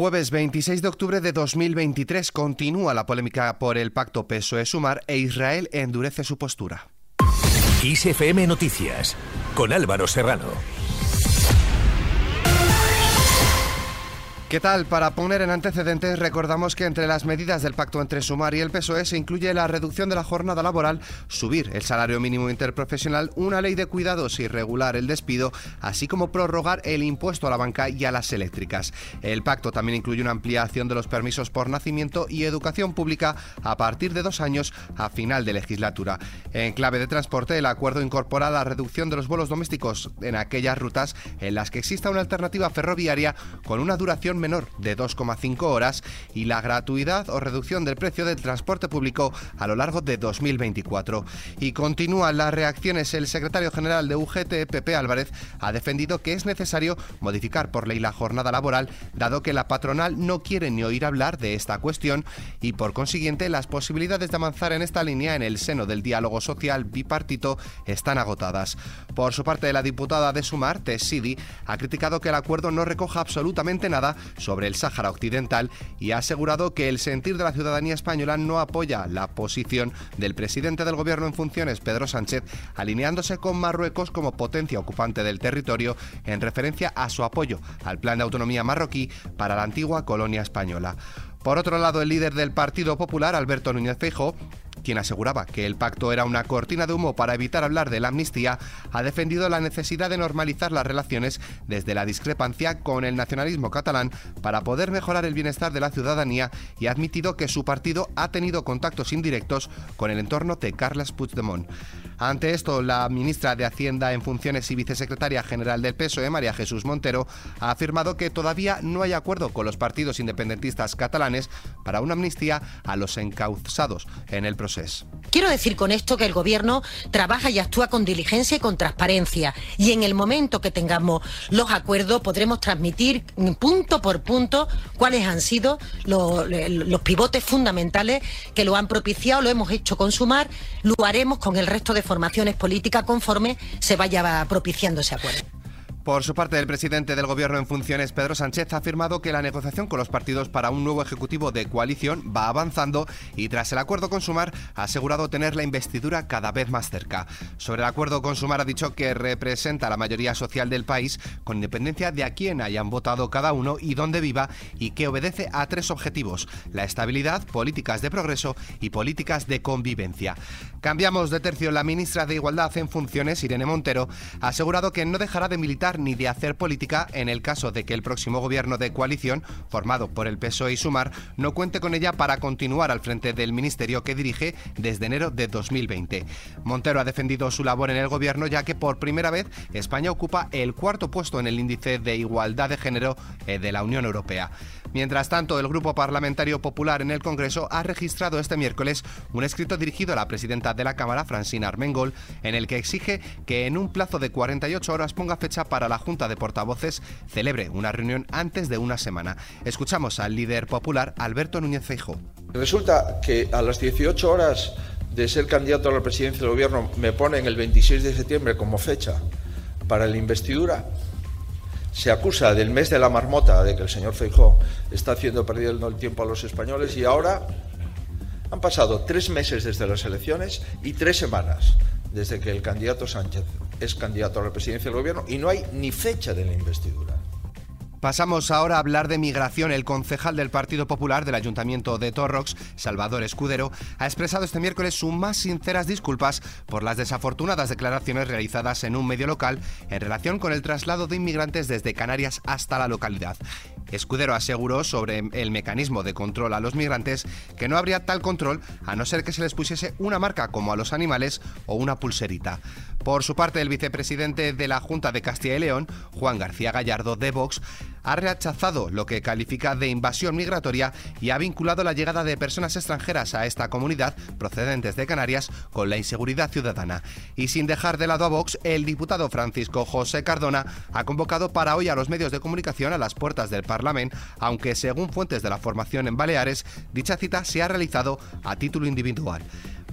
Jueves 26 de octubre de 2023 continúa la polémica por el pacto PSOE-Sumar e Israel endurece su postura. ISFM Noticias con Álvaro Serrano. ¿Qué tal? Para poner en antecedentes, recordamos que entre las medidas del pacto entre Sumar y el PSOE se incluye la reducción de la jornada laboral, subir el salario mínimo interprofesional, una ley de cuidados y regular el despido, así como prorrogar el impuesto a la banca y a las eléctricas. El pacto también incluye una ampliación de los permisos por nacimiento y educación pública a partir de dos años a final de legislatura. En clave de transporte, el acuerdo incorpora la reducción de los vuelos domésticos en aquellas rutas en las que exista una alternativa ferroviaria con una duración menor de 2,5 horas y la gratuidad o reducción del precio del transporte público a lo largo de 2024. Y continúan las reacciones. El secretario general de UGT, Pepe Álvarez, ha defendido que es necesario modificar por ley la jornada laboral, dado que la patronal no quiere ni oír hablar de esta cuestión y por consiguiente las posibilidades de avanzar en esta línea en el seno del diálogo social bipartito están agotadas. Por su parte, la diputada de Sumar, Tess Sidi, ha criticado que el acuerdo no recoja absolutamente nada sobre el Sáhara Occidental y ha asegurado que el sentir de la ciudadanía española no apoya la posición del presidente del gobierno en funciones, Pedro Sánchez, alineándose con Marruecos como potencia ocupante del territorio en referencia a su apoyo al plan de autonomía marroquí para la antigua colonia española. Por otro lado, el líder del Partido Popular, Alberto Núñez Feijóo, quien aseguraba que el pacto era una cortina de humo para evitar hablar de la amnistía, ha defendido la necesidad de normalizar las relaciones desde la discrepancia con el nacionalismo catalán para poder mejorar el bienestar de la ciudadanía y ha admitido que su partido ha tenido contactos indirectos con el entorno de Carles Puigdemont. Ante esto, la ministra de Hacienda en funciones y vicesecretaria general del PSOE, María Jesús Montero, ha afirmado que todavía no hay acuerdo con los partidos independentistas catalanes para una amnistía a los encausados en el proceso. Quiero decir con esto que el Gobierno trabaja y actúa con diligencia y con transparencia y en el momento que tengamos los acuerdos podremos transmitir punto por punto cuáles han sido los, los pivotes fundamentales que lo han propiciado, lo hemos hecho consumar, lo haremos con el resto de formaciones políticas conforme se vaya propiciando ese acuerdo. Por su parte, el presidente del Gobierno en funciones, Pedro Sánchez, ha afirmado que la negociación con los partidos para un nuevo ejecutivo de coalición va avanzando y tras el acuerdo con Sumar ha asegurado tener la investidura cada vez más cerca. Sobre el acuerdo con Sumar ha dicho que representa la mayoría social del país con independencia de a quién hayan votado cada uno y dónde viva y que obedece a tres objetivos, la estabilidad, políticas de progreso y políticas de convivencia. Cambiamos de tercio. La ministra de Igualdad en funciones, Irene Montero, ha asegurado que no dejará de militar ni de hacer política en el caso de que el próximo gobierno de coalición, formado por el PSOE y Sumar, no cuente con ella para continuar al frente del ministerio que dirige desde enero de 2020. Montero ha defendido su labor en el gobierno ya que por primera vez España ocupa el cuarto puesto en el índice de igualdad de género eh, de la Unión Europea. Mientras tanto, el Grupo Parlamentario Popular en el Congreso ha registrado este miércoles un escrito dirigido a la presidenta de la Cámara, Francina Armengol, en el que exige que en un plazo de 48 horas ponga fecha para la Junta de Portavoces celebre una reunión antes de una semana. Escuchamos al líder popular Alberto Núñez Feijóo. Resulta que a las 18 horas de ser candidato a la presidencia del gobierno me ponen el 26 de septiembre como fecha para la investidura se acusa del mes de la marmota, de que el señor Feijó está haciendo perdiendo el tiempo a los españoles y ahora han pasado tres meses desde las elecciones y tres semanas desde que el candidato Sánchez es candidato a la presidencia del gobierno y no hay ni fecha de la investidura. Pasamos ahora a hablar de migración. El concejal del Partido Popular del Ayuntamiento de Torrox, Salvador Escudero, ha expresado este miércoles sus más sinceras disculpas por las desafortunadas declaraciones realizadas en un medio local en relación con el traslado de inmigrantes desde Canarias hasta la localidad. Escudero aseguró sobre el mecanismo de control a los migrantes que no habría tal control a no ser que se les pusiese una marca como a los animales o una pulserita. Por su parte, el vicepresidente de la Junta de Castilla y León, Juan García Gallardo de Vox, ha rechazado lo que califica de invasión migratoria y ha vinculado la llegada de personas extranjeras a esta comunidad procedentes de Canarias con la inseguridad ciudadana. Y sin dejar de lado a Vox, el diputado Francisco José Cardona ha convocado para hoy a los medios de comunicación a las puertas del Parlamento, aunque según fuentes de la formación en Baleares, dicha cita se ha realizado a título individual.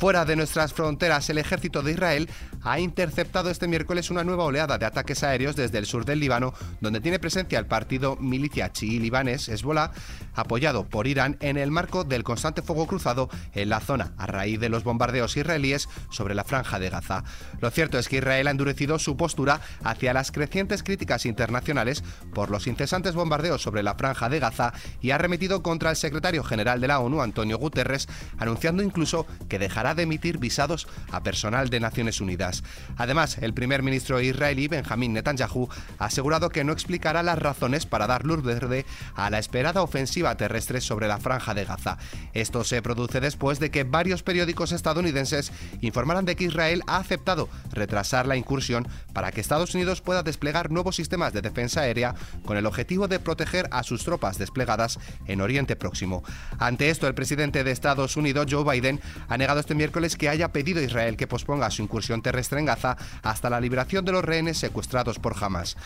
Fuera de nuestras fronteras, el ejército de Israel ha interceptado este miércoles una nueva oleada de ataques aéreos desde el sur del Líbano, donde tiene presencia el partido milicia chií libanés Hezbollah, apoyado por Irán en el marco del constante fuego cruzado en la zona a raíz de los bombardeos israelíes sobre la franja de Gaza. Lo cierto es que Israel ha endurecido su postura hacia las crecientes críticas internacionales por los incesantes bombardeos sobre la franja de Gaza y ha remitido contra el secretario general de la ONU, Antonio Guterres, anunciando incluso que dejará de emitir visados a personal de Naciones Unidas. Además, el primer ministro israelí, Benjamín Netanyahu, ha asegurado que no explicará las razones para dar luz verde a la esperada ofensiva terrestre sobre la franja de Gaza. Esto se produce después de que varios periódicos estadounidenses informaran de que Israel ha aceptado retrasar la incursión para que Estados Unidos pueda desplegar nuevos sistemas de defensa aérea con el objetivo de proteger a sus tropas desplegadas en Oriente Próximo. Ante esto, el presidente de Estados Unidos, Joe Biden, ha negado este miércoles que haya pedido a Israel que posponga su incursión terrestre Gaza hasta la liberación de los rehenes secuestrados por Hamas.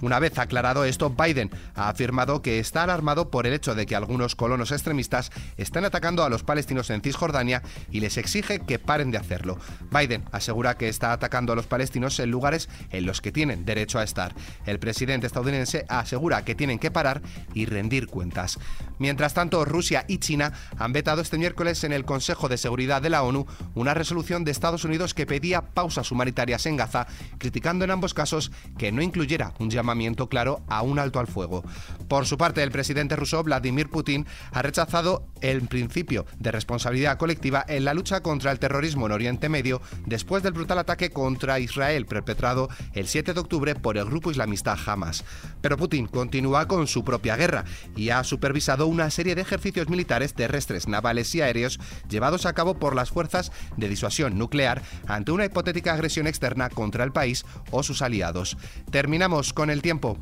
Una vez aclarado esto, Biden ha afirmado que está alarmado por el hecho de que algunos colonos extremistas están atacando a los palestinos en Cisjordania y les exige que paren de hacerlo. Biden asegura que está atacando a los palestinos en lugares en los que tienen derecho a estar. El presidente estadounidense asegura que tienen que parar y rendir cuentas. Mientras tanto, Rusia y China han vetado este miércoles en el Consejo de Seguridad de la ONU una resolución de Estados Unidos que pedía pausas humanitarias en Gaza, criticando en ambos casos que no incluyera un llamado claro a un alto al fuego. Por su parte, el presidente ruso Vladimir Putin ha rechazado el principio de responsabilidad colectiva en la lucha contra el terrorismo en Oriente Medio después del brutal ataque contra Israel perpetrado el 7 de octubre por el grupo islamista Hamas. Pero Putin continúa con su propia guerra y ha supervisado una serie de ejercicios militares terrestres, navales y aéreos llevados a cabo por las fuerzas de disuasión nuclear ante una hipotética agresión externa contra el país o sus aliados. Terminamos con el tiempo.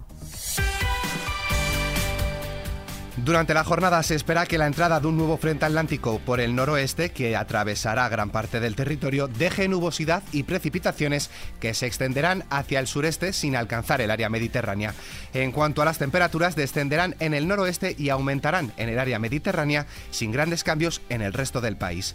Durante la jornada se espera que la entrada de un nuevo frente atlántico por el noroeste, que atravesará gran parte del territorio, deje nubosidad y precipitaciones que se extenderán hacia el sureste sin alcanzar el área mediterránea. En cuanto a las temperaturas, descenderán en el noroeste y aumentarán en el área mediterránea sin grandes cambios en el resto del país.